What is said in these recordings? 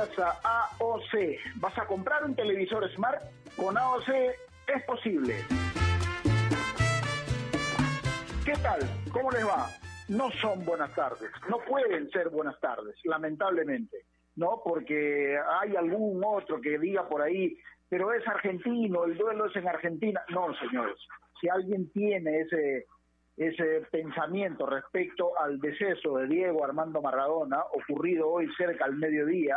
gracias a AOC. ¿Vas a comprar un televisor Smart? Con AOC es posible. ¿Qué tal? ¿Cómo les va? No son buenas tardes, no pueden ser buenas tardes, lamentablemente, ¿no? Porque hay algún otro que diga por ahí, pero es argentino, el duelo es en Argentina. No, señores, si alguien tiene ese ese pensamiento respecto al deceso de Diego Armando Maradona, ocurrido hoy cerca al mediodía,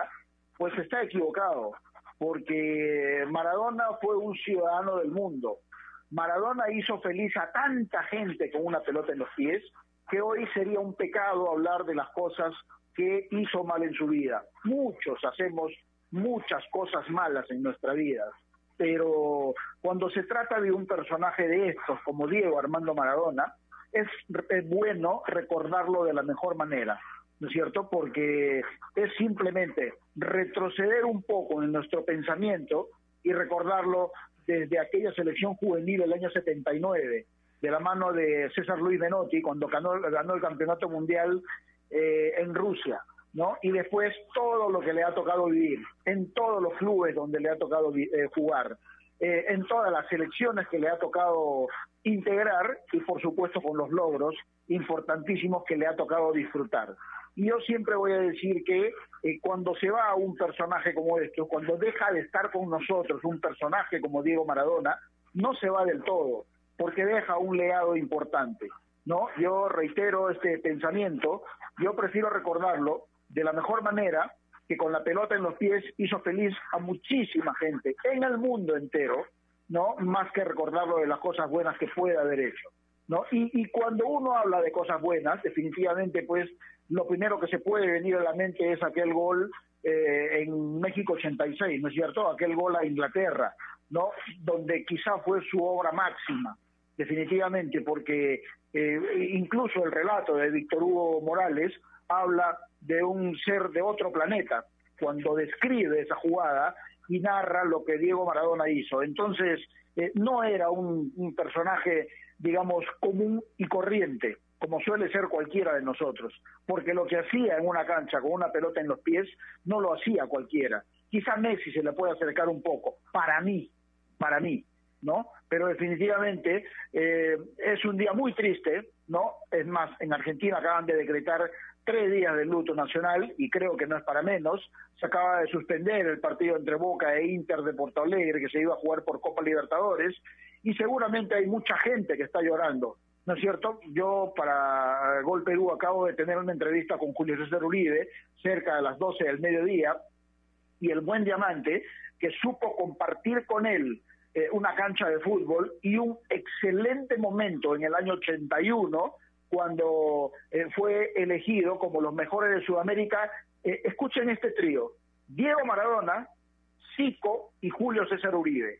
pues está equivocado, porque Maradona fue un ciudadano del mundo. Maradona hizo feliz a tanta gente con una pelota en los pies, que hoy sería un pecado hablar de las cosas que hizo mal en su vida. Muchos hacemos muchas cosas malas en nuestra vida, pero cuando se trata de un personaje de estos, como Diego Armando Maradona, es, bueno recordarlo de la mejor manera, ¿no es cierto? Porque es simplemente retroceder un poco en nuestro pensamiento y recordarlo desde aquella selección juvenil del año 79, de la mano de César Luis Menotti, cuando ganó, ganó el campeonato mundial eh, en Rusia, ¿no? Y después todo lo que le ha tocado vivir, en todos los clubes donde le ha tocado eh, jugar, eh, en todas las selecciones que le ha tocado integrar y por supuesto con los logros importantísimos que le ha tocado disfrutar. Y yo siempre voy a decir que eh, cuando se va un personaje como este, cuando deja de estar con nosotros un personaje como Diego Maradona, no se va del todo, porque deja un legado importante. ¿no? Yo reitero este pensamiento, yo prefiero recordarlo de la mejor manera que con la pelota en los pies hizo feliz a muchísima gente en el mundo entero, ¿no? Más que recordarlo de las cosas buenas que puede haber hecho, ¿no? Y, y cuando uno habla de cosas buenas, definitivamente, pues, lo primero que se puede venir a la mente es aquel gol eh, en México 86, ¿no es cierto? Aquel gol a Inglaterra, ¿no? Donde quizá fue su obra máxima, definitivamente, porque eh, incluso el relato de Víctor Hugo Morales habla de un ser de otro planeta cuando describe esa jugada y narra lo que Diego Maradona hizo. Entonces, eh, no era un, personaje, digamos, común y corriente, como suele ser cualquiera de nosotros, porque lo que hacía en una cancha con una pelota en los pies no lo hacía cualquiera. Quizá Messi se le puede acercar un poco, para mí, para mí, ¿no? Pero definitivamente eh, es un día muy triste, ¿no? Es más, en Argentina acaban de decretar tres días de luto nacional y creo que no es para menos. Se acaba de suspender el partido entre Boca e Inter de Porto Alegre que se iba a jugar por Copa Libertadores y seguramente hay mucha gente que está llorando. ¿No es cierto? Yo para Gol Perú acabo de tener una entrevista con Julio César Uribe cerca de las 12 del mediodía y el buen diamante que supo compartir con él eh, una cancha de fútbol y un excelente momento en el año 81 cuando eh, fue elegido como los mejores de Sudamérica. Eh, escuchen este trío, Diego Maradona, Zico y Julio César Uribe.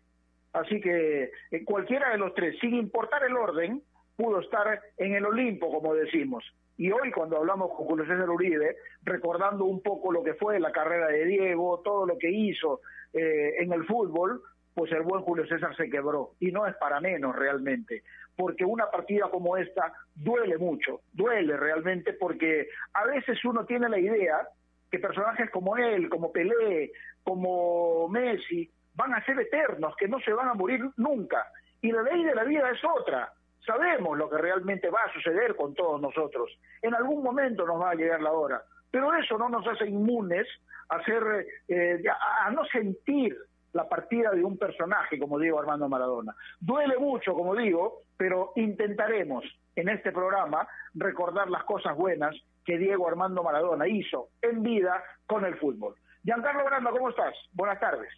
Así que eh, cualquiera de los tres, sin importar el orden, pudo estar en el Olimpo, como decimos. Y hoy cuando hablamos con Julio César Uribe, recordando un poco lo que fue la carrera de Diego, todo lo que hizo en el fútbol, pues el buen Julio César se quebró. Y no es para menos realmente porque una partida como esta duele mucho, duele realmente porque a veces uno tiene la idea que personajes como él, como Pelé, como Messi, van a ser eternos, que no se van a morir nunca. Y la ley de la vida es otra. Sabemos lo que realmente va a suceder con todos nosotros. En algún momento nos va a llegar la hora. Pero eso no nos hace inmunes a, hacer, eh, a no sentir la partida de un personaje como Diego Armando Maradona. Duele mucho, como digo, pero intentaremos en este programa recordar las cosas buenas que Diego Armando Maradona hizo en vida con el fútbol. Giancarlo Brando, ¿cómo estás? Buenas tardes.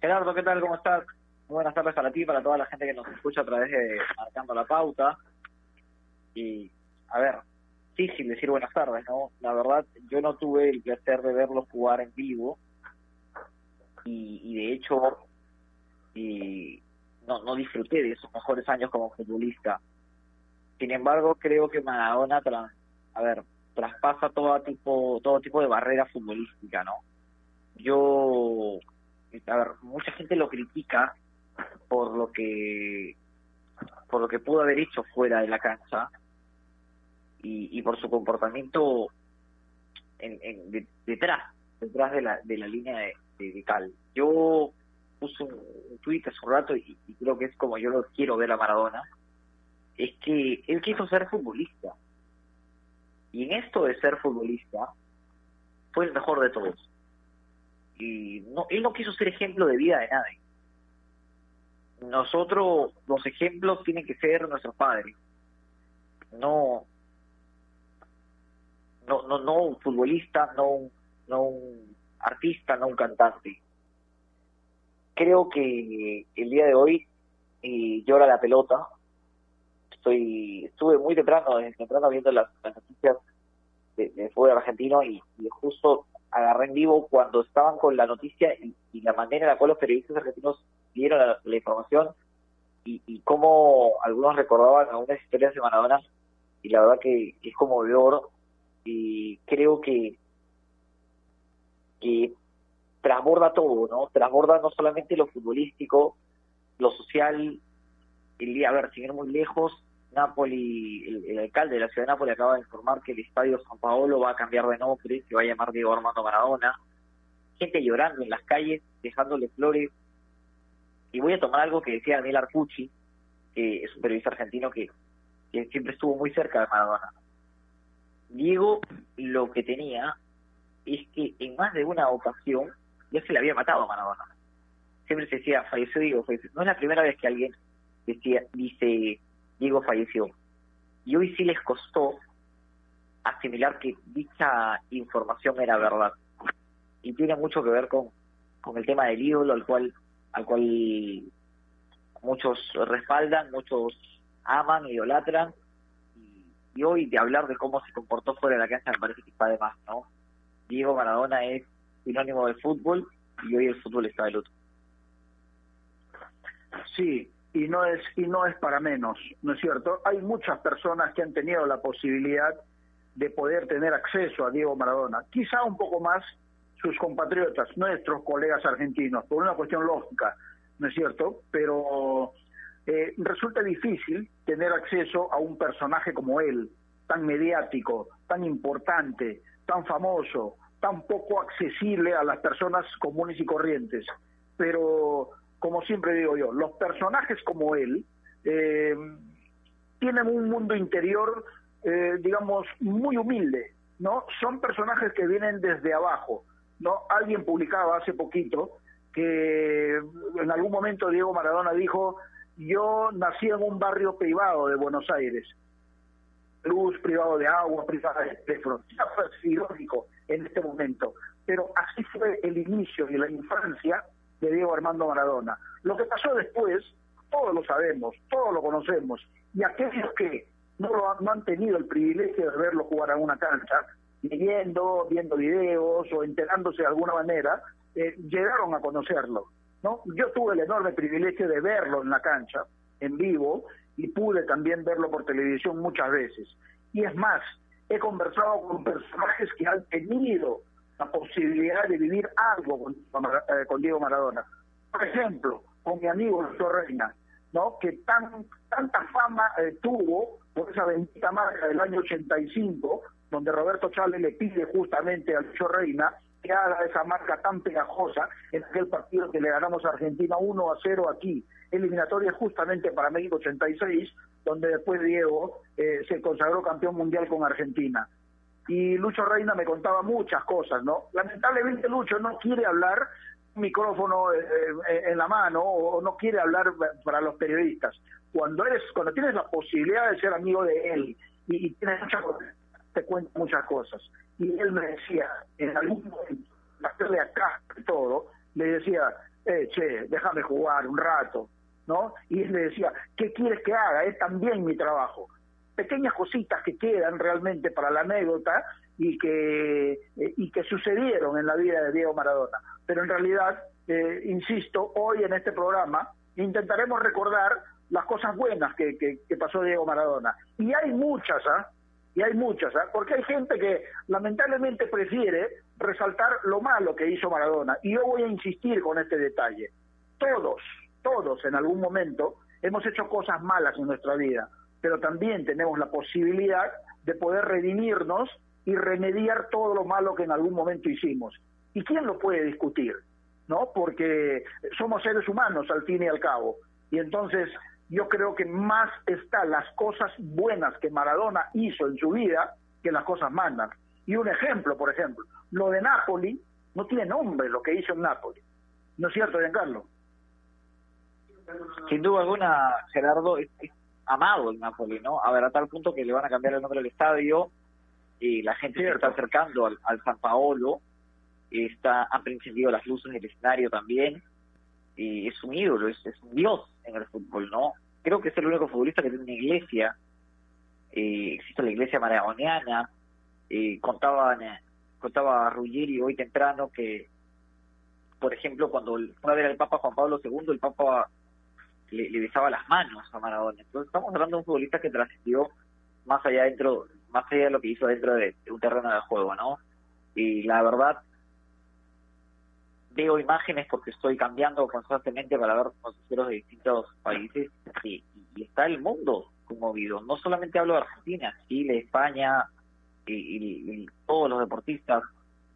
Gerardo, ¿qué tal? ¿Cómo estás? Buenas tardes para ti, para toda la gente que nos escucha a través de Marcando la Pauta. Y, a ver, sí, sin decir buenas tardes, ¿no? La verdad, yo no tuve el placer de verlos jugar en vivo, y, de hecho y no, no disfruté de esos mejores años como futbolista. Sin embargo, creo que Maradona, a ver, traspasa todo tipo, todo tipo de barrera futbolística, ¿no? Yo, a ver, mucha gente lo critica por lo que por lo que pudo haber hecho fuera de la cancha y, y por su comportamiento en, en detrás detrás de la, de la línea de, de, Cal. Yo puse un, un tuit hace un rato y, creo que es como yo lo quiero ver a Maradona, es que él quiso ser futbolista. Y en esto de ser futbolista, fue el mejor de todos. Y no, él no quiso ser ejemplo de vida de nadie. Nosotros, los ejemplos tienen que ser nuestros padres. No, no, no, no un futbolista, no, no un artista, no un cantante. Creo que el día de hoy eh, llora la pelota. Estoy, estuve muy temprano, desde temprano viendo las, noticias de, de fútbol argentino y, justo agarré en vivo cuando estaban con la noticia y, la manera en la cual los periodistas argentinos dieron la, información y, y, cómo algunos recordaban algunas historias de Maradona y la verdad que, que es conmovedor y creo que que transborda todo, ¿no? Transborda no solamente lo futbolístico, lo social. El día, a ver, ir muy lejos, Napoli, el, alcalde de la ciudad de Napoli acaba de informar que el estadio San Paolo va a cambiar de nombre, se va a llamar Diego Armando Maradona. Gente llorando en las calles, dejándole flores. Y voy a tomar algo que decía Daniel Arcucci, que es un periodista argentino que, siempre estuvo muy cerca de Maradona. Diego lo que tenía es que en más de una ocasión ya se le había matado a Maradona. Siempre se decía, falleció Diego. No es la primera vez que alguien decía, dice, Diego falleció. Y hoy sí les costó asimilar que dicha información era verdad. Y tiene mucho que ver con, con el tema del ídolo al cual, al cual muchos respaldan, muchos aman, idolatran. Y, hoy de hablar de cómo se comportó fuera de la cancha me parece que está de más, ¿no? Diego Maradona es sinónimo de fútbol y hoy el fútbol está de luto. Sí, y no es y no es para menos, ¿no es cierto? Hay muchas personas que han tenido la posibilidad de poder tener acceso a Diego Maradona, quizá un poco más sus compatriotas, nuestros colegas argentinos, por una cuestión lógica, ¿no es cierto? Pero eh, resulta difícil tener acceso a un personaje como él, tan mediático, tan importante, tan famoso, tan poco accesible a las personas comunes y corrientes. Pero, como siempre digo yo, los personajes como él eh, tienen un mundo interior, eh, digamos, muy humilde, ¿no? Son personajes que vienen desde abajo, ¿no? Alguien publicaba hace poquito que en algún momento Diego Maradona dijo, yo nací en un barrio privado de Buenos Aires, luz, privado de agua, privado de teléfono. Fue irónico en este momento. Pero así fue el inicio y la infancia de Diego Armando Maradona. Lo que pasó después, todos lo sabemos, todos lo conocemos. Y aquellos que no, lo han, tenido el privilegio de verlo jugar a una cancha, leyendo, viendo videos o enterándose de alguna manera, eh, llegaron a conocerlo. ¿no? Yo tuve el enorme privilegio de verlo en la cancha, en vivo, y pude también verlo por televisión muchas veces. Y es más, he conversado con personajes que han tenido la posibilidad de vivir algo con, eh, Diego Maradona. Por ejemplo, con mi amigo Lucho Reina, ¿no? que tan tanta fama eh, tuvo por esa bendita marca del año 85, donde Roberto Chávez le pide justamente a Lucho Reina que haga esa marca tan pegajosa en aquel partido que le ganamos a Argentina 1 a 0 aquí eliminatoria justamente para México 86, donde después Diego eh, se consagró campeón mundial con Argentina. Y Lucho Reina me contaba muchas cosas, ¿no? Lamentablemente Lucho no quiere hablar micrófono eh, eh, en la mano o no quiere hablar para los periodistas. Cuando eres, cuando tienes la posibilidad de ser amigo de él y, tienes muchas te cuenta muchas cosas. Y él me decía, en algún momento, hacerle acá todo, le decía, eh, che, déjame jugar un rato, ¿no? Y él le decía, ¿qué quieres que haga? Es también mi trabajo. Pequeñas cositas que quedan realmente para la anécdota y que, eh, y que sucedieron en la vida de Diego Maradona. Pero en realidad, eh, insisto, hoy en este programa intentaremos recordar las cosas buenas que, que, pasó Diego Maradona. Y hay muchas, ¿ah? Y hay muchas, ¿ah? Porque hay gente que lamentablemente prefiere resaltar lo malo que hizo Maradona. Y yo voy a insistir con este detalle. Todos, todos en algún momento hemos hecho cosas malas en nuestra vida, pero también tenemos la posibilidad de poder redimirnos y remediar todo lo malo que en algún momento hicimos. ¿Y quién lo puede discutir? ¿No? Porque somos seres humanos al fin y al cabo. Y entonces yo creo que más están las cosas buenas que Maradona hizo en su vida que las cosas malas. Y un ejemplo, por ejemplo, lo de Napoli no tiene nombre lo que hizo en Napoli. ¿No es cierto, Giancarlo? Sin duda alguna, Gerardo, amado el Napoli, ¿no? A ver, a tal punto que le van a cambiar el nombre del estadio y la gente se está acercando al, San Paolo, está, han prendido las luces del escenario también, y es un ídolo, es, un dios en el fútbol, ¿no? Creo que es el único futbolista que tiene una iglesia, eh, existe la iglesia maradoniana, eh, contaban, contaba Ruggeri hoy temprano que, por ejemplo, cuando fue a ver al Papa Juan Pablo II, el Papa le, besaba las manos a Maradona. Entonces estamos hablando de un futbolista que trascendió más allá dentro, más allá de lo que hizo dentro de, un terreno de juego, ¿no? Y la verdad, veo imágenes porque estoy cambiando constantemente para ver noticieros de distintos países y, está el mundo conmovido. No solamente hablo de Argentina, Chile, España y, todos los deportistas,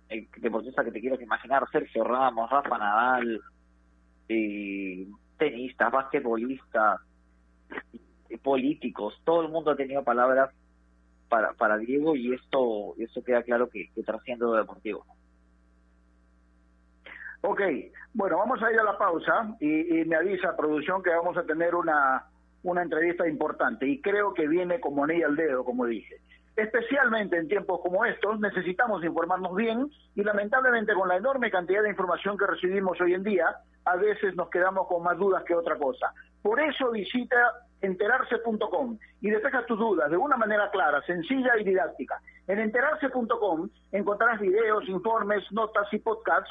el deportista que te quiero imaginar, Sergio Ramos, Rafa Nadal, y tenistas, basquetbolistas, políticos, todo el mundo ha tenido palabras para, para Diego y esto, esto queda claro que, que trasciende lo deportivo. Ok, bueno, vamos a ir a la pausa y, me avisa producción que vamos a tener una, una entrevista importante y creo que viene como anilla al dedo, como dije. Especialmente en tiempos como estos necesitamos informarnos bien y lamentablemente con la enorme cantidad de información que recibimos hoy en día, a veces nos quedamos con más dudas que otra cosa. Por eso visita enterarse.com y despeja tus dudas de una manera clara, sencilla y didáctica. En enterarse.com encontrarás videos, informes, notas y podcasts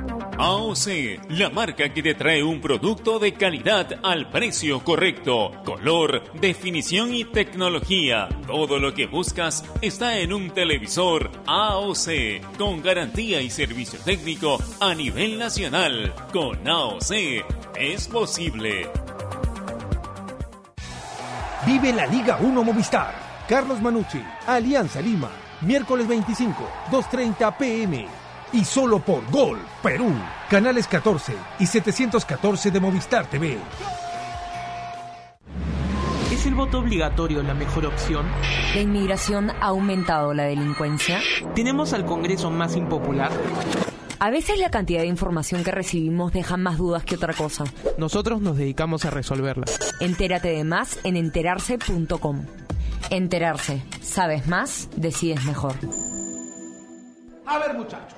AOC, la marca que te trae un producto de calidad al precio correcto, color, definición y tecnología. Todo lo que buscas está en un televisor AOC, con garantía y servicio técnico a nivel nacional. Con AOC es posible. Vive la Liga 1 Movistar. Carlos Manucci, Alianza Lima miércoles 25, 2.30 pm. Y solo por Gol, Perú. Canales 14 y 714 de Movistar TV. ¿Es el voto obligatorio la mejor opción? ¿La inmigración ha aumentado la delincuencia? ¿Tenemos al Congreso más impopular? A veces la cantidad de información que recibimos deja más dudas que otra cosa. Nosotros nos dedicamos a resolverla. Entérate de más en enterarse.com. Enterarse. Sabes más, decides mejor. A ver, muchachos,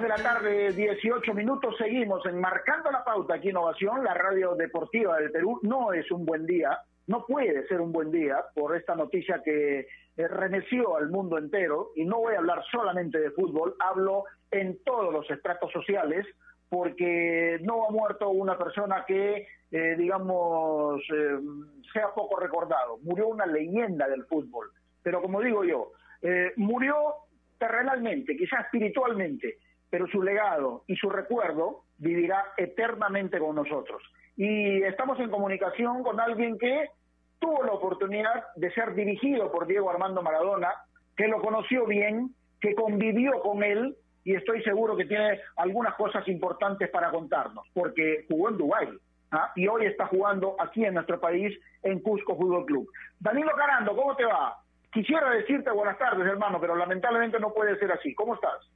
De la tarde, 18 minutos, seguimos enmarcando la pauta aquí Innovación, la radio deportiva del Perú. No es un buen día, no puede ser un buen día por esta noticia que eh, remeció al mundo entero, y no voy a hablar solamente de fútbol, hablo en todos los estratos sociales, porque no ha muerto una persona que, eh, digamos, eh, sea poco recordado, murió una leyenda del fútbol, pero como digo yo, murió terrenalmente, quizás espiritualmente, pero su legado y su recuerdo vivirá eternamente con nosotros. Y estamos en comunicación con alguien que tuvo la oportunidad de ser dirigido por Diego Armando Maradona, que lo conoció bien, que convivió con él y estoy seguro que tiene algunas cosas importantes para contarnos, porque jugó en Dubái ¿ah? y hoy está jugando aquí en nuestro país en Cusco Fútbol Club. Danilo Carando, ¿cómo te va? Quisiera decirte buenas tardes, hermano, pero lamentablemente no puede ser así. ¿Cómo estás?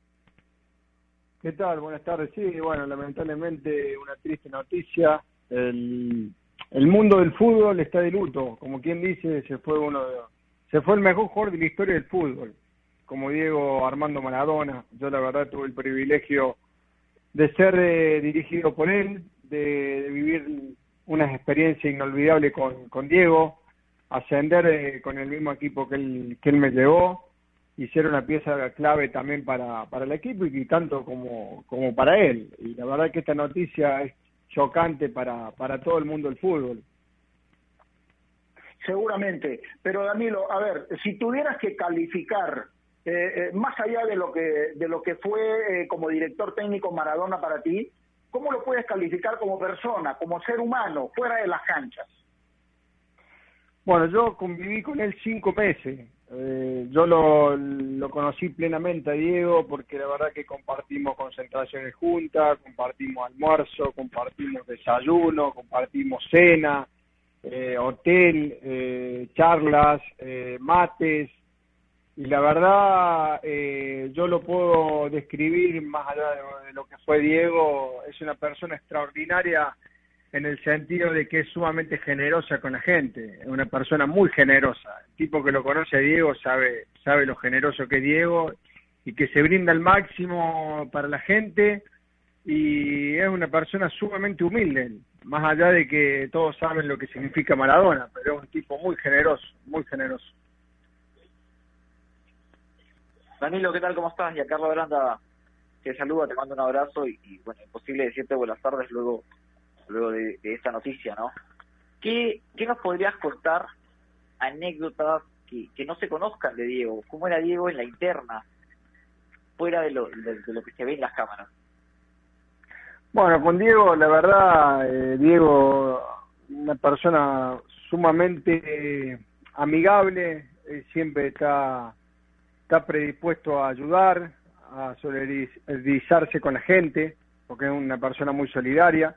¿Qué tal? Buenas tardes. Sí, bueno, lamentablemente una triste noticia. El, el mundo del fútbol está de luto, como quien dice, se fue uno de, se fue el mejor jugador de la historia del fútbol, como Diego Armando Maradona. Yo la verdad tuve el privilegio de ser eh, dirigido por él, de, vivir unas experiencias inolvidables con, con Diego, ascender eh, con el mismo equipo que él, que él me llevó ser una pieza clave también para, para el equipo y tanto como, como para él. Y la verdad que esta noticia es chocante para, para todo el mundo del fútbol. Seguramente, pero Danilo, a ver, si tuvieras que calificar eh, eh, más allá de lo que de lo que fue eh, como director técnico Maradona para ti, ¿cómo lo puedes calificar como persona, como ser humano, fuera de las canchas? Bueno, yo conviví con él cinco meses. Yo lo, lo conocí plenamente a Diego porque la verdad que compartimos concentraciones juntas, compartimos almuerzo, compartimos desayuno, compartimos cena, eh, hotel, eh, charlas, eh, mates, y la verdad eh, yo lo puedo describir más allá de, lo que fue Diego, es una persona extraordinaria en el sentido de que es sumamente generosa con la gente, es una persona muy generosa, el tipo que lo conoce Diego sabe, sabe lo generoso que es Diego y que se brinda al máximo para la gente y es una persona sumamente humilde más allá de que todos saben lo que significa Maradona, pero es un tipo muy generoso, muy generoso. Danilo, ¿qué tal? ¿Cómo estás? Y a Carlos Aranda te saluda, te mando un abrazo y, bueno, imposible decirte buenas tardes luego luego de, esta noticia, ¿no? ¿Qué, ¿Qué nos podrías contar anécdotas que, que no se conozcan de Diego? ¿Cómo era Diego en la interna, fuera de lo, de lo que se ve en las cámaras? Bueno, con Diego, la verdad, eh, Diego, una persona sumamente amigable, siempre está, está predispuesto a ayudar, a solidarizarse con la gente, porque es una persona muy solidaria.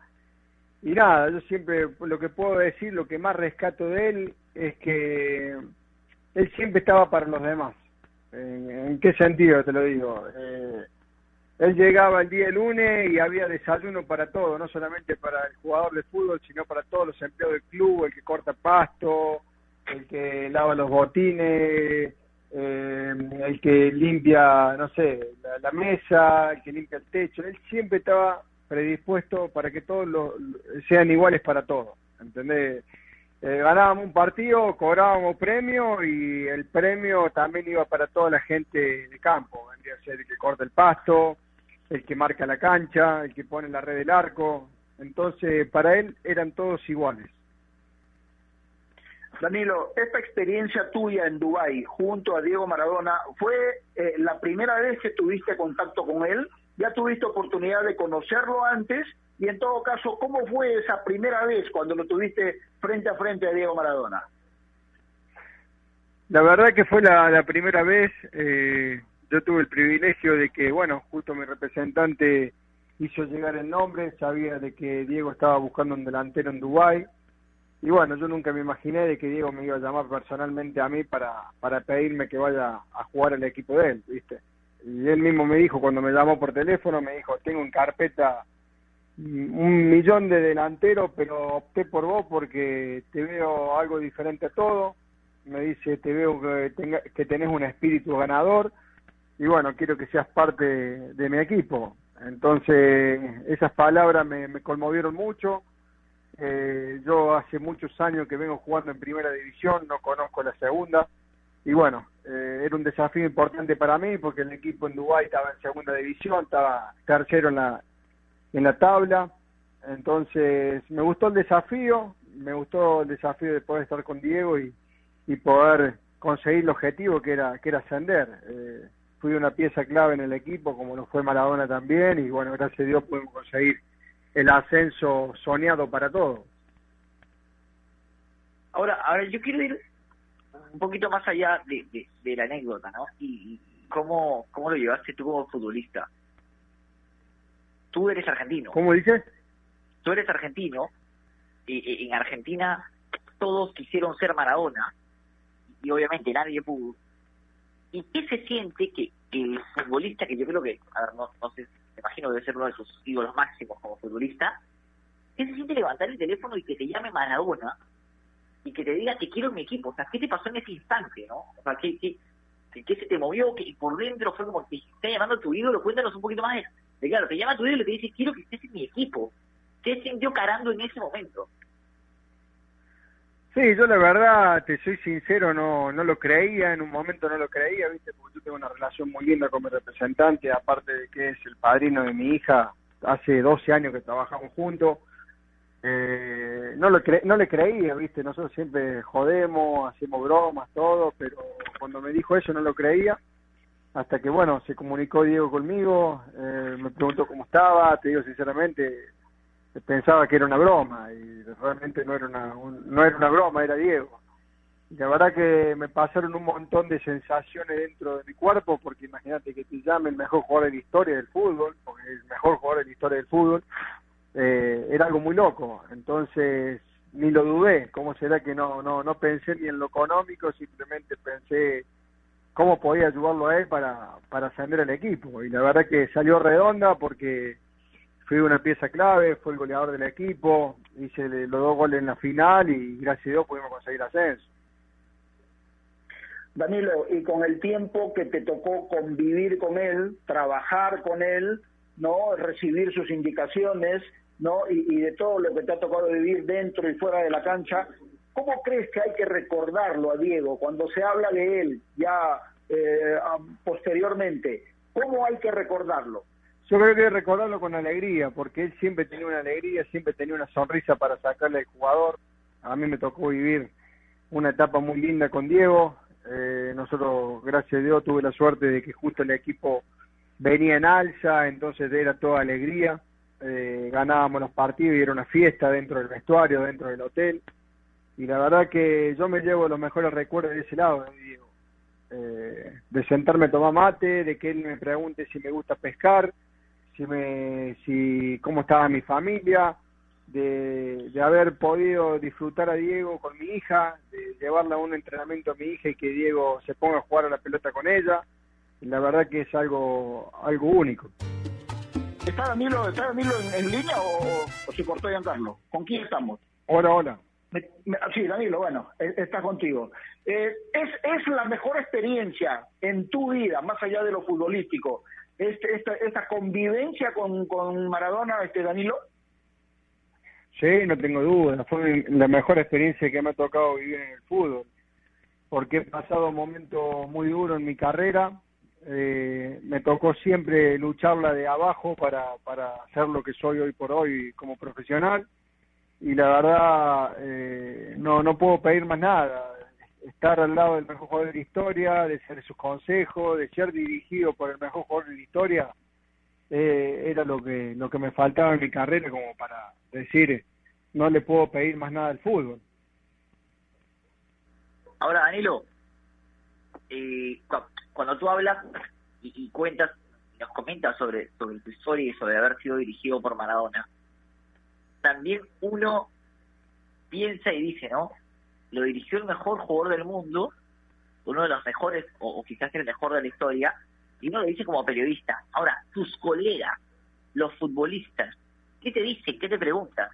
Y nada, yo siempre lo que puedo decir, lo que más rescato de él es que él siempre estaba para los demás. ¿En, qué sentido te lo digo? Eh, él llegaba el día lunes y había desayuno para todo, no solamente para el jugador de fútbol, sino para todos los empleados del club, el que corta pasto, el que lava los botines, eh, el que limpia, no sé, la, mesa, el que limpia el techo. Él siempre estaba predispuesto para que todos sean iguales para todos, ¿entendés? Eh, ganábamos un partido, cobrábamos premio y el premio también iba para toda la gente de campo, vendría a ser el que corta el pasto, el que marca la cancha, el que pone la red del arco. Entonces, para él eran todos iguales. Danilo, esta experiencia tuya en Dubái junto a Diego Maradona, ¿fue eh, la primera vez que tuviste contacto con él? ¿Ya tuviste oportunidad de conocerlo antes? Y en todo caso, ¿cómo fue esa primera vez cuando lo tuviste frente a frente a Diego Maradona? La verdad que fue la, la primera vez. Eh, yo tuve el privilegio de que, bueno, justo mi representante hizo llegar el nombre, sabía de que Diego estaba buscando un delantero en Dubái y bueno, yo nunca me imaginé de que Diego me iba a llamar personalmente a mí para, para pedirme que vaya a jugar al equipo de él, ¿viste? Y él mismo me dijo, cuando me llamó por teléfono, me dijo, tengo en carpeta un millón de delanteros, pero opté por vos porque te veo algo diferente a todo. Me dice, te veo que, tenga, que tenés un espíritu ganador y bueno, quiero que seas parte de, mi equipo. Entonces, esas palabras me, conmovieron mucho. Eh, yo hace muchos años que vengo jugando en primera división, no conozco la segunda. Y bueno, eh, era un desafío importante para mí porque el equipo en Dubái estaba en segunda división, estaba tercero en la, en la tabla. Entonces, me gustó el desafío, me gustó el desafío de poder estar con Diego y, y poder conseguir el objetivo que era, que era ascender. Eh, fui una pieza clave en el equipo, como lo fue Maradona también, y bueno, gracias a Dios pudimos conseguir el ascenso soñado para todos. Ahora, ahora yo quiero ir un poquito más allá de, de, la anécdota, ¿no? Y, cómo, cómo lo llevaste tú como futbolista. Tú eres argentino. ¿Cómo dices? Tú eres argentino, y en Argentina todos quisieron ser Maradona, y obviamente nadie pudo, ¿Y qué se siente que, el futbolista, que yo creo que, a ver, no, sé, me imagino que debe ser uno de sus ídolos máximos como futbolista, ¿Qué se siente levantar el teléfono y que te llame Maradona y que te diga te quiero en mi equipo? O sea, ¿qué te pasó en ese instante, no? O sea, ¿qué, qué, qué, se te movió? que por dentro fue como que te está llamando a tu ídolo? Cuéntanos un poquito más de, claro, te llama tu ídolo y te dice quiero que estés en mi equipo. ¿Qué sintió Carando en ese momento? Sí, yo la verdad, te soy sincero, no no lo creía, en un momento no lo creía, ¿viste? Porque yo tengo una relación muy linda con mi representante, aparte de que es el padrino de mi hija, hace 12 años que trabajamos juntos. Eh, no, lo no le creía, ¿viste? Nosotros siempre jodemos, hacemos bromas, todo, pero cuando me dijo eso no lo creía. Hasta que, bueno, se comunicó Diego conmigo, eh, me preguntó cómo estaba, te digo sinceramente, pensaba que era una broma y realmente no era una, no era una broma, era Diego. Y la verdad que me pasaron un montón de sensaciones dentro de mi cuerpo, porque imagínate que te llame el mejor jugador de la historia del fútbol, porque el mejor jugador de la historia del fútbol, eh, era algo muy loco. Entonces, ni lo dudé. ¿Cómo será que no, no, no pensé ni en lo económico, simplemente pensé cómo podía ayudarlo a él para, para ascender al equipo? Y la verdad que salió redonda porque fui una pieza clave, fue el goleador del equipo, hice los dos goles en la final y gracias a Dios pudimos conseguir ascenso. Danilo, y con el tiempo que te tocó convivir con él, trabajar con él, no recibir sus indicaciones, no y, de todo lo que te ha tocado vivir dentro y fuera de la cancha, ¿cómo crees que hay que recordarlo a Diego cuando se habla de él ya eh, posteriormente? ¿Cómo hay que recordarlo? Yo creo que recordarlo con alegría, porque él siempre tenía una alegría, siempre tenía una sonrisa para sacarle al jugador. A mí me tocó vivir una etapa muy linda con Diego. Eh, nosotros, gracias a Dios, tuve la suerte de que justo el equipo venía en alza, entonces era toda alegría. Eh, ganábamos los partidos y era una fiesta dentro del vestuario, dentro del hotel. Y la verdad que yo me llevo los mejores recuerdos de ese lado, de Diego. Eh, de sentarme a tomar mate, de que él me pregunte si me gusta pescar, si me, si cómo estaba mi familia, de, de haber podido disfrutar a Diego con mi hija, de llevarla a un entrenamiento a mi hija y que Diego se ponga a jugar a la pelota con ella. Y la verdad que es algo, algo único. ¿Está Danilo, está Danilo en, línea o, o, se cortó Giancarlo? ¿Con quién estamos? Hola, hola. sí, Danilo, bueno, e, está contigo. Eh, es, es la mejor experiencia en tu vida, más allá de lo futbolístico, este, esta, esta convivencia con, con Maradona, este Danilo? Sí, no tengo duda. Fue la mejor experiencia que me ha tocado vivir en el fútbol, porque he pasado momentos muy duros en mi carrera. Eh, me tocó siempre lucharla de abajo para, para hacer lo que soy hoy por hoy como profesional. Y la verdad, eh, no, no puedo pedir más nada estar al lado del mejor jugador de la historia, de ser sus consejos, de ser dirigido por el mejor jugador de la historia, eh, era lo que lo que me faltaba en mi carrera como para decir no le puedo pedir más nada al fútbol. Ahora, Danilo, eh, cuando tú hablas y, y cuentas, nos comentas sobre, sobre tu historia y sobre haber sido dirigido por Maradona, también uno piensa y dice, ¿no? lo dirigió el mejor jugador del mundo, uno de los mejores, o, quizás el mejor de la historia, y uno lo dice como periodista. Ahora, tus colegas, los futbolistas, ¿qué te dicen? ¿Qué te preguntan?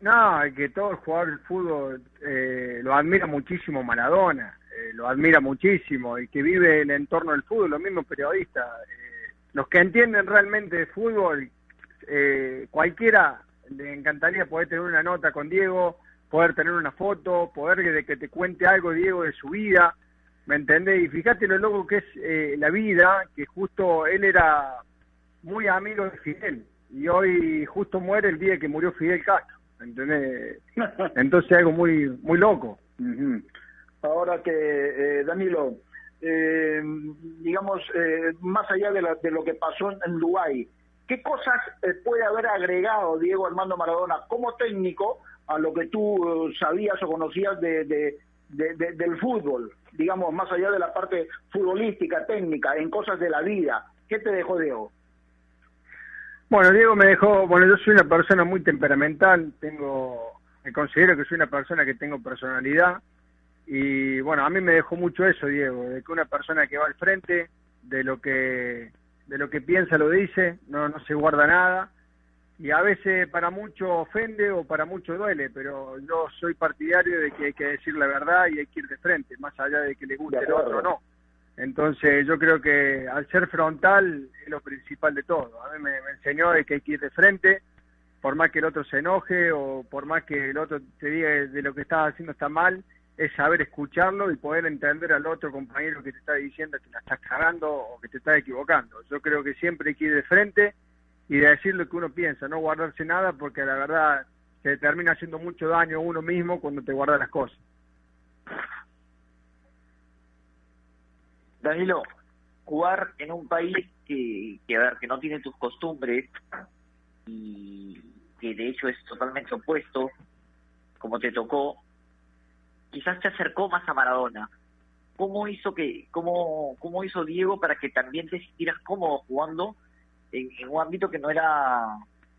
No, que todo el jugador del fútbol eh, lo admira muchísimo Maradona, eh, lo admira muchísimo, y que vive en el entorno del fútbol, los mismos periodistas. Eh, los que entienden realmente de fútbol, cualquiera le encantaría poder tener una nota con Diego, poder tener una foto, poder que, que te cuente algo, Diego, de su vida, ¿me entendés? Y fíjate lo loco que es eh, la vida, que justo él era muy amigo de Fidel, y hoy justo muere el día que murió Fidel Castro, ¿me entendés? Entonces algo muy, muy loco. Ahora que, eh, Danilo, eh, digamos, más allá de, de, lo que pasó en Dubái, ¿qué cosas puede haber agregado Diego Armando Maradona como técnico a lo que tú eh, sabías o conocías de, del fútbol, digamos, más allá de la parte futbolística, técnica, en cosas de la vida. ¿Qué te dejó Diego? Bueno, Diego me dejó, bueno, yo soy una persona muy temperamental, tengo, me considero que soy una persona que tengo personalidad y bueno, a mí me dejó mucho eso, Diego, de que una persona que va al frente, de lo que, de lo que piensa lo dice, no, no se guarda nada y a veces para mucho ofende o para mucho duele, pero yo soy partidario de que hay que decir la verdad y hay que ir de frente, más allá de que le guste el otro o no. Entonces yo creo que al ser frontal es lo principal de todo. A mí me, me enseñó de que hay que ir de frente, por más que el otro se enoje o por más que el otro te diga de lo que estás haciendo está mal, es saber escucharlo y poder entender al otro compañero que te está diciendo que la estás cagando o que te estás equivocando. Yo creo que siempre hay que ir de frente y decir lo que uno piensa, no guardarse nada porque la verdad se termina haciendo mucho daño a uno mismo cuando te guarda las cosas. Danilo, jugar en un país que, que, ver, que no tiene tus costumbres y que de hecho es totalmente opuesto, como te tocó, quizás te acercó más a Maradona. ¿Cómo hizo que, cómo, cómo hizo Diego para que también te sintieras cómodo jugando en, un ámbito que no era,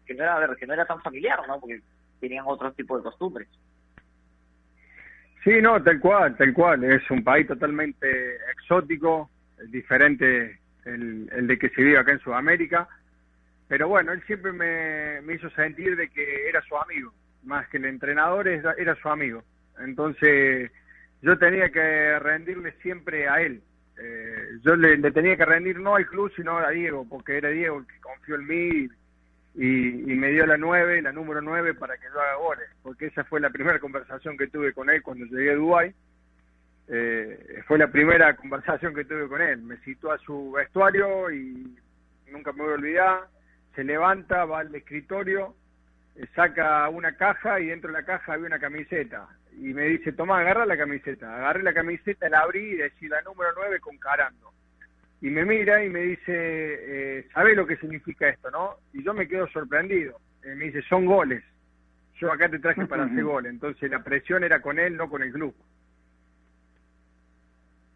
que no era, ver, que no era tan familiar, ¿no? Porque tenían otro tipo de costumbres. Sí, no, tal cual, tal cual. Es un país totalmente exótico, diferente el, el de que se vive acá en Sudamérica. Pero bueno, él siempre me, me hizo sentir de que era su amigo, más que el entrenador era, era su amigo. Entonces yo tenía que rendirle siempre a él. Eh, yo le, tenía que rendir no al club, sino a Diego, porque era Diego el que confió en mí y, me dio la nueve, la número nueve, para que yo haga goles, porque esa fue la primera conversación que tuve con él cuando llegué a Dubái. Eh, fue la primera conversación que tuve con él. Me citó a su vestuario y nunca me voy a olvidar. Se levanta, va al escritorio, eh, saca una caja y dentro de la caja había una camiseta. Y me dice, toma, agarra la camiseta. Agarré la camiseta, la abrí y decía la número nueve con Carando y me mira y me dice, eh, ¿sabe lo que significa esto, no? Y yo me quedo sorprendido. Eh, me dice, son goles. Yo acá te traje para hacer goles. Entonces la presión era con él, no con el club.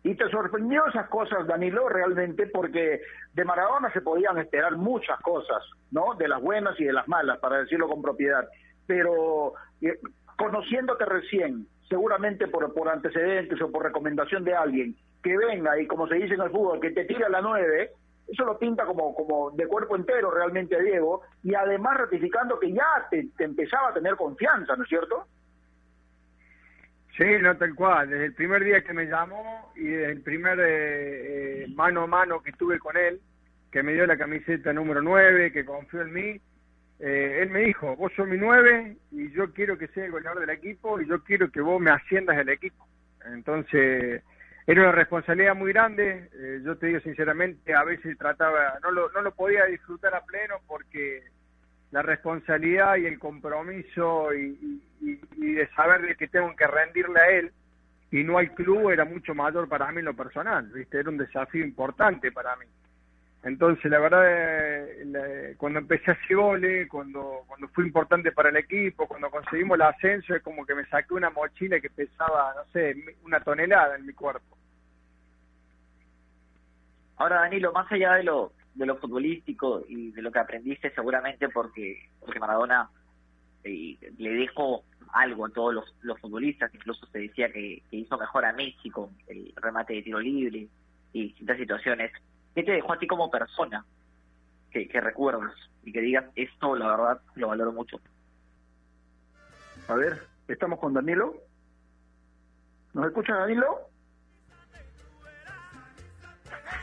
Y te sorprendió esas cosas, Danilo, realmente, porque de Maradona se podían esperar muchas cosas, ¿no? De las buenas y de las malas, para decirlo con propiedad. Pero eh, conociéndote recién, seguramente por, por antecedentes o por recomendación de alguien, que venga y como se dice en el fútbol, que te tira la nueve, eso lo pinta como, como de cuerpo entero realmente a Diego, y además ratificando que ya te, empezaba a tener confianza, ¿no es cierto? Sí, no tal cual. Desde el primer día que me llamó y desde el primer eh, eh, mano a mano que estuve con él, que me dio la camiseta número 9, que confió en mí, eh, él me dijo, vos sos mi 9 y yo quiero que sea el goleador del equipo y yo quiero que vos me asciendas del equipo. Entonces, era una responsabilidad muy grande, eh, yo te digo sinceramente, a veces trataba, no lo, no lo podía disfrutar a pleno porque la responsabilidad y el compromiso y, de saber de que tengo que rendirle a él y no al club era mucho mayor para mí en lo personal, ¿viste? Era un desafío importante para mí. Entonces, la verdad, eh, cuando empecé a hacer goles, cuando, cuando fue importante para el equipo, cuando conseguimos el ascenso, es como que me saqué una mochila que pesaba, no sé, una tonelada en mi cuerpo. Ahora, Danilo, más allá de lo, de lo futbolístico y de lo que aprendiste, seguramente porque, porque Maradona eh, le dejó algo a todos los, futbolistas, incluso se decía que, hizo mejor a Messi con el remate de tiro libre y distintas situaciones ¿Qué te dejó a ti como persona que, que recuerdas y que digas esto, la verdad, lo valoro mucho? A ver, estamos con Danilo. ¿Nos escucha Danilo?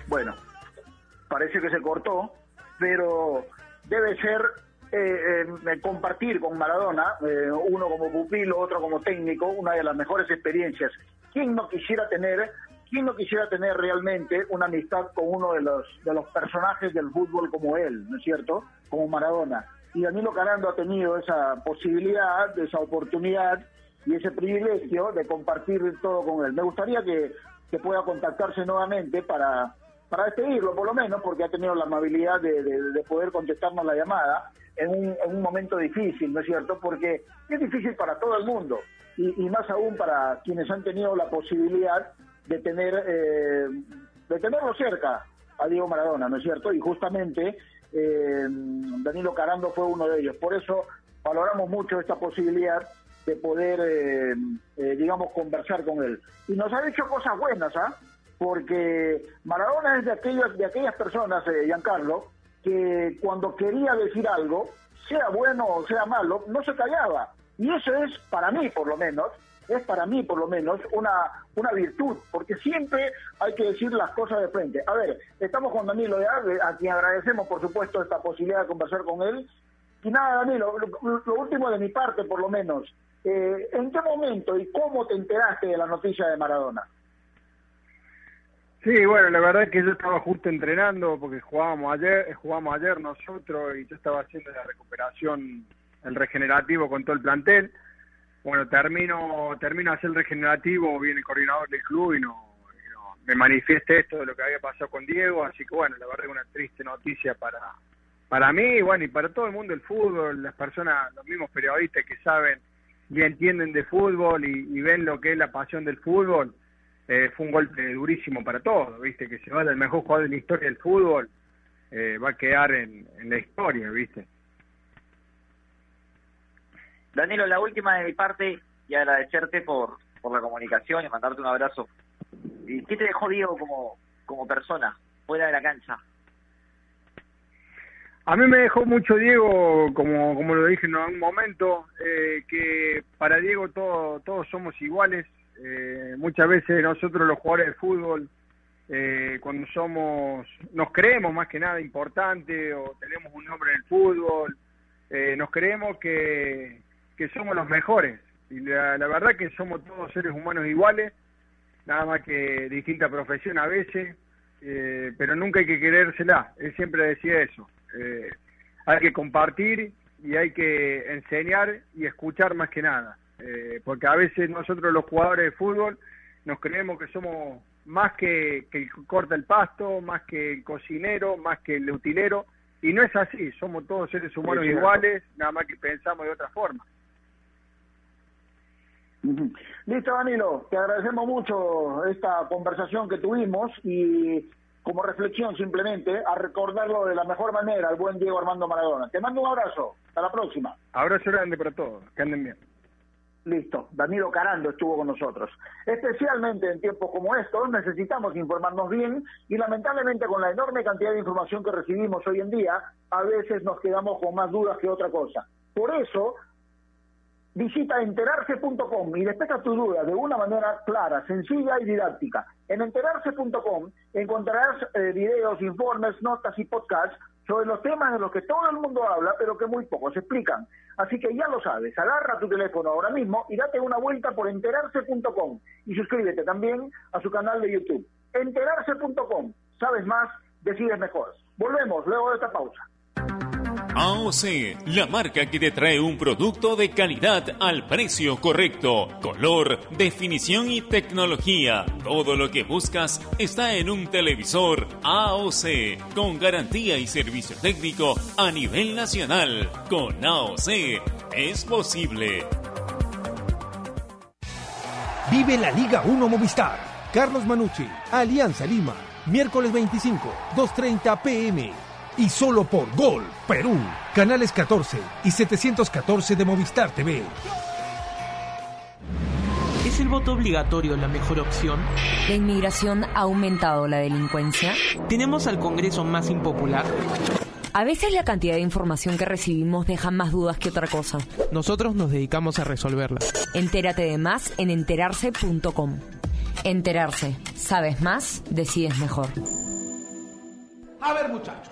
Bueno, parece que se cortó, pero debe ser eh, eh, compartir con Maradona, eh, uno como pupilo, otro como técnico, una de las mejores experiencias. ¿Quién no quisiera tener ¿quién no quisiera tener realmente una amistad con uno de los, de los personajes del fútbol como él, ¿no es cierto? Como Maradona. Y Danilo Carando ha tenido esa posibilidad, esa oportunidad y ese privilegio de compartir todo con él. Me gustaría que, que pueda contactarse nuevamente para, para despedirlo, por lo menos, porque ha tenido la amabilidad de, de, poder contestarnos la llamada en un, en un momento difícil, ¿no es cierto? Porque es difícil para todo el mundo y, y más aún para quienes han tenido la posibilidad de tener eh, de tenerlo cerca a Diego Maradona, ¿no es cierto? Y justamente eh, Danilo Carando fue uno de ellos. Por eso valoramos mucho esta posibilidad de poder, eh, digamos, conversar con él. Y nos ha dicho cosas buenas, ¿ah? Porque Maradona es de aquellas, de aquellas personas, Giancarlo, que cuando quería decir algo, sea bueno o sea malo, no se callaba. Y eso es, para mí por lo menos, es para mí por lo menos una, una virtud, porque siempre hay que decir las cosas de frente. A ver, estamos con Danilo de Arde, a quien agradecemos por supuesto esta posibilidad de conversar con él. Y nada, Danilo, lo, último de mi parte por lo menos, eh, ¿en qué momento y cómo te enteraste de la noticia de Maradona? Sí, bueno, la verdad es que yo estaba justo entrenando porque jugábamos ayer, jugamos ayer nosotros y yo estaba haciendo la recuperación, el regenerativo con todo el plantel bueno, termino, termino hacer el regenerativo, viene el coordinador del club y no, me manifieste esto de lo que había pasado con Diego, así que bueno, la verdad es una triste noticia para, para mí, bueno, y para todo el mundo del fútbol, las personas, los mismos periodistas que saben y entienden de fútbol y, ven lo que es la pasión del fútbol, eh, fue un golpe durísimo para todos, viste, que se vaya el mejor jugador de la historia del fútbol, eh, va a quedar en la historia, viste. Danilo, la última de mi parte y agradecerte por, la comunicación y mandarte un abrazo. ¿Y qué te dejó Diego como, persona fuera de la cancha? A mí me dejó mucho Diego, como, lo dije en un momento, eh, que para Diego todo, todos somos iguales. Eh, muchas veces nosotros los jugadores de fútbol, eh, cuando somos, nos creemos más que nada importante o tenemos un nombre en el fútbol, nos creemos que, que somos los mejores. Y la, verdad que somos todos seres humanos iguales, nada más que distinta profesión a veces, eh, pero nunca hay que querérsela. Él siempre decía eso. Eh, hay que compartir y hay que enseñar y escuchar más que nada. Eh, porque a veces nosotros los jugadores de fútbol nos creemos que somos más que, que el que corta el pasto, más que el cocinero, más que el utilero, y no es así, somos todos seres humanos iguales, nada más que pensamos de otra forma. Listo, Danilo, te agradecemos mucho esta conversación que tuvimos y como reflexión simplemente a recordarlo de la mejor manera al buen Diego Armando Maradona. Te mando un abrazo, hasta la próxima. Abrazo grande para todos, que anden bien. Listo, Danilo Carando estuvo con nosotros. Especialmente en tiempos como estos necesitamos informarnos bien y lamentablemente con la enorme cantidad de información que recibimos hoy en día, a veces nos quedamos con más dudas que otra cosa. Por eso Visita enterarse.com y despeja tu duda de una manera clara, sencilla y didáctica. En enterarse.com encontrarás eh, videos, informes, notas y podcasts sobre los temas de los que todo el mundo habla, pero que muy pocos explican. Así que ya lo sabes, agarra tu teléfono ahora mismo y date una vuelta por enterarse.com y suscríbete también a su canal de YouTube. Enterarse.com, sabes más, decides mejor. Volvemos luego de esta pausa. AOC, la marca que te trae un producto de calidad al precio correcto. Color, definición y tecnología. Todo lo que buscas está en un televisor AOC, con garantía y servicio técnico a nivel nacional. Con AOC es posible. Vive la Liga 1 Movistar. Carlos Manucci, Alianza Lima. Miércoles 25, 2.30 pm y solo por Gol Perú, canales 14 y 714 de Movistar TV. ¿Es el voto obligatorio la mejor opción? ¿La inmigración ha aumentado la delincuencia? ¿Tenemos al Congreso más impopular? A veces la cantidad de información que recibimos deja más dudas que otra cosa. Nosotros nos dedicamos a resolverla. Entérate de más en enterarse.com. Enterarse. Sabes más, decides mejor. A ver muchachos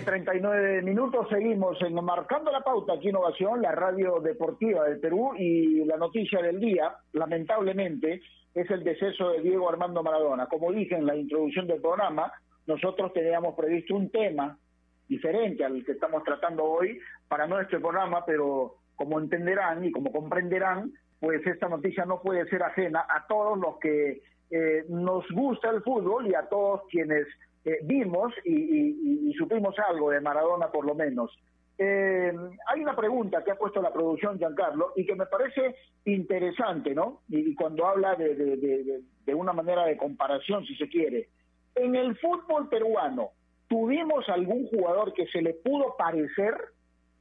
De la tarde, 39 minutos. Seguimos en Marcando la Pauta aquí Innovación, la radio deportiva del Perú. Y la noticia del día, lamentablemente, es el deceso de Diego Armando Maradona. Como dije en la introducción del programa, nosotros teníamos previsto un tema diferente al que estamos tratando hoy para nuestro programa, pero como entenderán y como comprenderán, pues esta noticia no puede ser ajena a todos los que eh, nos gusta el fútbol y a todos quienes eh, vimos y, supimos algo de Maradona por lo menos. Eh, hay una pregunta que ha puesto la producción Giancarlo y que me parece interesante, ¿no? Y, cuando habla de, de una manera de comparación, si se quiere. En el fútbol peruano, ¿tuvimos algún jugador que se le pudo parecer?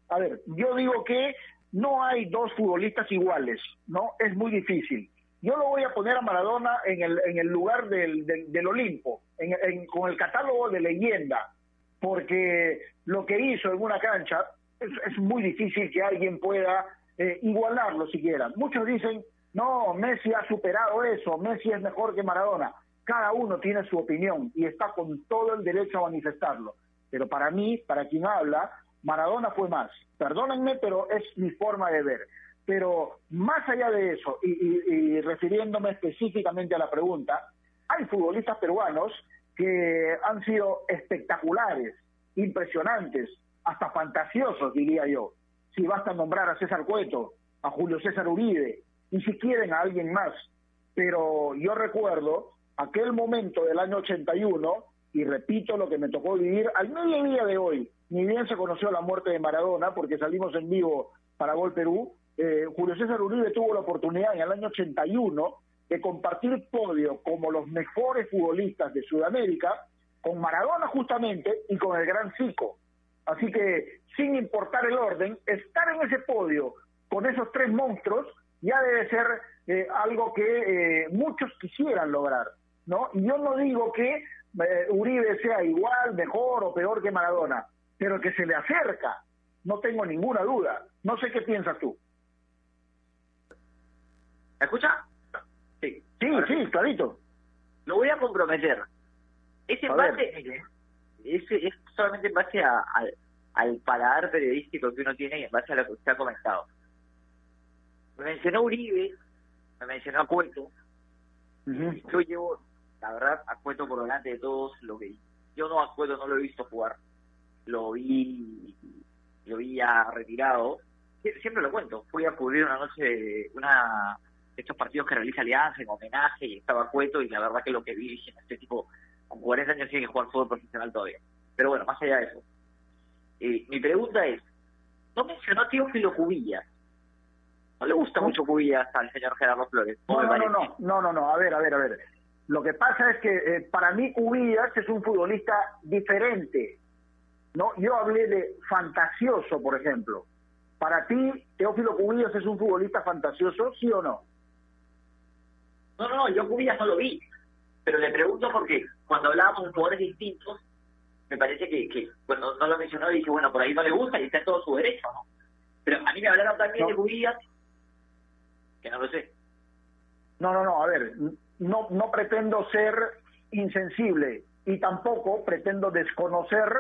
A ver, yo digo que no hay dos futbolistas iguales, ¿no? Es muy difícil. Yo lo voy a poner a Maradona en el, en el lugar del, del, Olimpo, con el catálogo de leyenda, porque lo que hizo en una cancha es, muy difícil que alguien pueda eh, igualarlo siquiera. Muchos dicen, no, Messi ha superado eso, Messi es mejor que Maradona. Cada uno tiene su opinión y está con todo el derecho a manifestarlo. Pero para mí, para quien habla, Maradona fue más. Perdónenme, pero es mi forma de ver. Pero más allá de eso, y, refiriéndome específicamente a la pregunta, hay futbolistas peruanos que han sido espectaculares, impresionantes, hasta fantasiosos, diría yo. Si basta nombrar a César Cueto, a Julio César Uribe, y si quieren a alguien más. Pero yo recuerdo aquel momento del año 81, y repito lo que me tocó vivir al mediodía de hoy, ni bien se conoció la muerte de Maradona, porque salimos en vivo para Gol Perú, eh, Julio César Uribe tuvo la oportunidad en el año 81 de compartir podio como los mejores futbolistas de Sudamérica, con Maradona justamente y con el Gran Cico. Así que, sin importar el orden, estar en ese podio con esos tres monstruos ya debe ser eh, algo que eh, muchos quisieran lograr, ¿no? Y yo no digo que Uribe sea igual, mejor o peor que Maradona, pero que se le acerca, no tengo ninguna duda. No sé qué piensas tú. ¿Me escucha? Sí, sí, sí, clarito. Lo voy a comprometer. Es en base, es, es, solamente en base a, al paladar periodístico que uno tiene y en base a lo que usted ha comentado. Me mencionó Uribe, me mencionó a Cueto. Yo llevo, la verdad, a Cueto por delante de todos lo que yo no a Cueto no lo he visto jugar lo vi, lo vi ya retirado. Siempre lo cuento, fui a cubrir una noche, una estos partidos que realiza Alianza en homenaje y estaba cueto y la verdad que lo que vi dije, este tipo con 40 años sigue que jugar fútbol profesional todavía. Pero bueno, más allá de eso. Eh, mi pregunta es, ¿no mencionó Teófilo Cubillas? ¿No le gusta mucho Cubillas al señor Gerardo Flores? No, no, no, no, no, no, a ver, a ver, a ver. Lo que pasa es que eh, para mí Cubillas es un futbolista diferente ¿no? Yo hablé de fantasioso, por ejemplo. Para ti, Teófilo Cubillas es un futbolista fantasioso, ¿sí o no? No, no, yo Cubillas no lo vi. Pero le pregunto porque cuando hablábamos de jugadores distintos, me parece que, que cuando no lo mencionó dije, bueno, por ahí no le gusta y está en todo su derecho, ¿no? Pero a mí me hablaron también de Cubillas, que no lo sé. No, no, no, a ver, no, no pretendo ser insensible y tampoco pretendo desconocer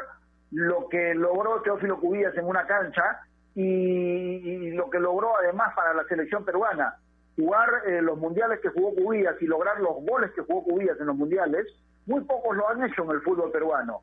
lo que logró Teófilo Cubillas en una cancha y, lo que logró además para la selección peruana. Jugar eh, los mundiales que jugó Cubillas y lograr los goles que jugó Cubillas en los mundiales, muy pocos lo han hecho en el fútbol peruano.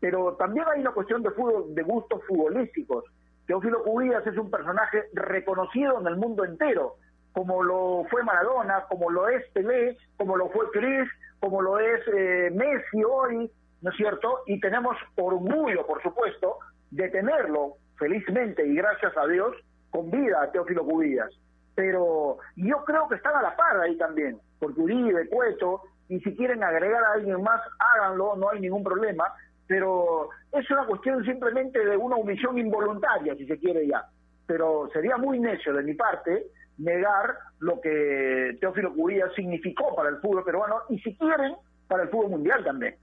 Pero también hay una cuestión de fútbol, de gustos futbolísticos. Teófilo Cubillas es un personaje reconocido en el mundo entero, como lo fue Maradona, como lo es Pelé, como lo fue Cris, como lo es eh, Messi hoy, ¿no es cierto? Y tenemos orgullo, por supuesto, de tenerlo, felizmente y gracias a Dios, con vida a Teófilo Cubillas. Pero yo creo que están a la par ahí también, porque Uribe, Cueto, y si quieren agregar a alguien más, háganlo, no hay ningún problema, pero es una cuestión simplemente de una omisión involuntaria, si se quiere ya. Pero sería muy necio de mi parte negar lo que Teófilo Cubillas significó para el fútbol peruano y si quieren, para el fútbol mundial también.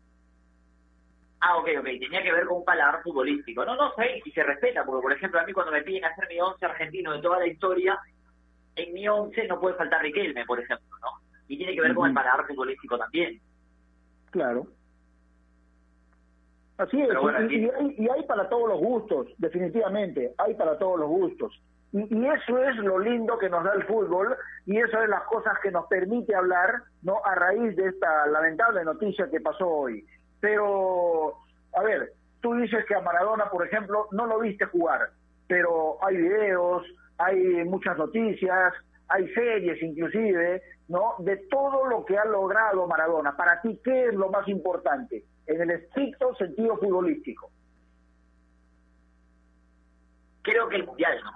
Ah, ok, ok, tenía que ver con un paladar futbolístico. No, no sé, y se respeta, porque por ejemplo a mí cuando me piden hacer mi once argentino de toda la historia, en mi once no puede faltar Riquelme, por ejemplo, ¿no? Y tiene que ver con el paladar futbolístico también. Claro. Así es, y, hay, y, hay, para todos los gustos, definitivamente, hay para todos los gustos. Y, y, eso es lo lindo que nos da el fútbol y eso es las cosas que nos permite hablar, ¿no? A raíz de esta lamentable noticia que pasó hoy. Pero, a ver, tú dices que a Maradona, por ejemplo, no lo viste jugar, pero hay videos, hay muchas noticias, hay series inclusive, ¿no? De todo lo que ha logrado Maradona. Para ti, ¿qué es lo más importante en el estricto sentido futbolístico? Creo que el Mundial, ¿no?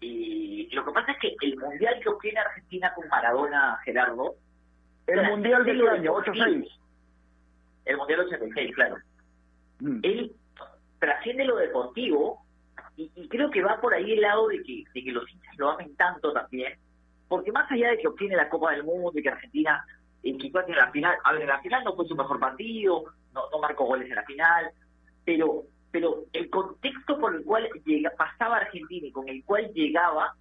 Y lo que pasa es que el Mundial que obtiene Argentina con Maradona, Gerardo... El Mundial del año, 86. El Mundial 86, claro. Mm. Él trasciende lo deportivo y, creo que va por ahí el lado de que, de que los hinchas lo amen tanto también, porque más allá de que obtiene la Copa del Mundo y que Argentina en en la final, a ver, en la final no fue su mejor partido, no, no marcó goles en la final, pero pero el contexto por el cual llega, pasaba Argentina y con el cual llegaba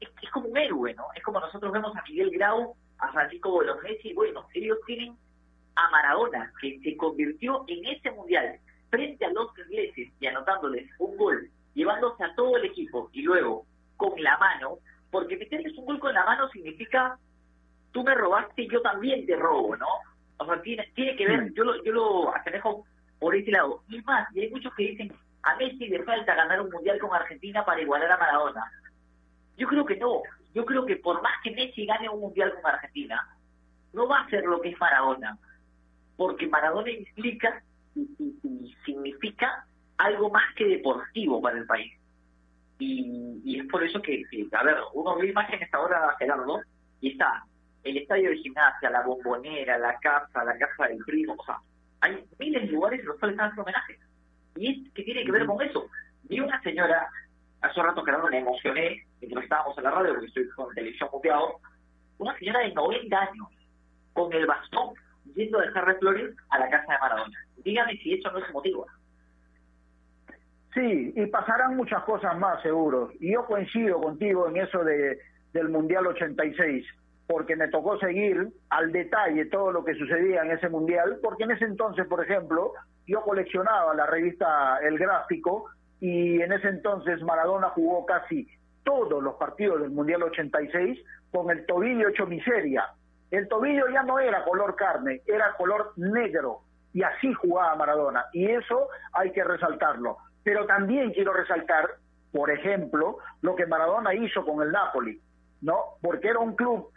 es, como un héroe, ¿no? Es como nosotros vemos a Miguel Grau, a Francisco Bolognesi, y bueno, ellos tienen a Maradona, que se convirtió en ese mundial frente a los ingleses y anotándoles un gol, llevándose a todo el equipo y luego con la mano, porque meterles un gol con la mano significa tú me robaste y yo también te robo, ¿no? O sea, tiene, tiene que ver, mm. yo lo, yo lo asemejo por ese lado. Y más, y hay muchos que dicen, a Messi le falta ganar un mundial con Argentina para igualar a Maradona. Yo creo que no. Yo creo que por más que Messi gane un mundial con Argentina, no va a ser lo que es Maradona. Porque Maradona implica y, significa algo más que deportivo para el país. Y, es por eso que, a ver, uno ve imágenes ahora, Gerardo, y está el estadio de gimnasia, la bombonera, la casa, la casa del primo, o sea, hay miles de lugares en los cuales están haciendo homenajes. Y es que tiene que ver con eso. Vi una señora, hace rato Gerardo me emocioné, mientras estábamos en la radio, porque estoy con televisión muteado, una señora de 90 años, con el bastón, yendo a dejar flores a la casa de Maradona. Dígame si eso no es motivo. Sí, y pasarán muchas cosas más, seguro. Y yo coincido contigo en eso de, del Mundial 86, porque me tocó seguir al detalle todo lo que sucedía en ese Mundial, porque en ese entonces, por ejemplo, yo coleccionaba la revista El Gráfico y en ese entonces Maradona jugó casi todos los partidos del Mundial 86 con el tobillo hecho miseria. El tobillo ya no era color carne, era color negro y así jugaba Maradona y eso hay que resaltarlo. Pero también quiero resaltar, por ejemplo, lo que Maradona hizo con el Napoli, ¿no? Porque era un club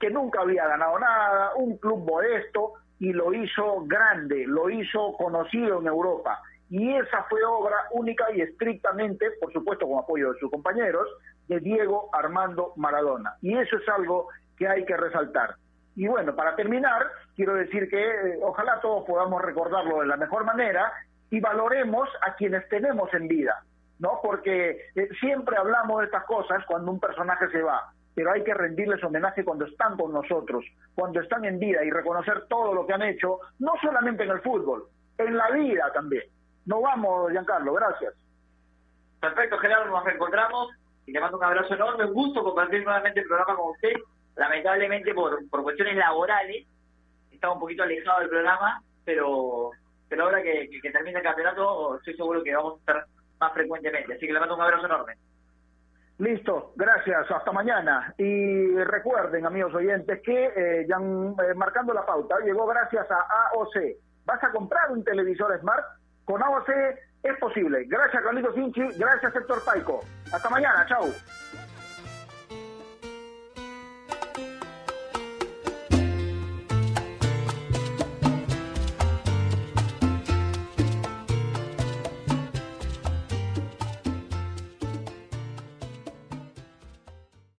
que nunca había ganado nada, un club modesto y lo hizo grande, lo hizo conocido en Europa. Y esa fue obra única y estrictamente, por supuesto con apoyo de sus compañeros, de Diego Armando Maradona. Y eso es algo que hay que resaltar. Y bueno, para terminar, quiero decir que eh, ojalá todos podamos recordarlo de la mejor manera y valoremos a quienes tenemos en vida, ¿no? Porque eh, siempre hablamos de estas cosas cuando un personaje se va, pero hay que rendirles homenaje cuando están con nosotros, cuando están en vida y reconocer todo lo que han hecho, no solamente en el fútbol, en la vida también. No vamos, Giancarlo, gracias. Perfecto, Gerardo, nos reencontramos y le mando un abrazo enorme, un gusto compartir nuevamente el programa con usted lamentablemente por, por cuestiones laborales, estaba un poquito alejado del programa, pero pero ahora que, que, termine el campeonato, estoy seguro que vamos a estar más frecuentemente. Así que le mando un abrazo enorme. Listo, gracias, hasta mañana. Y recuerden, amigos oyentes, que eh, ya, eh, marcando la pauta llegó gracias a AOC. ¿Vas a comprar un televisor Smart? Con AOC es posible. Gracias, Carlitos Sinchi. Gracias, Héctor Paico. Hasta mañana, chau.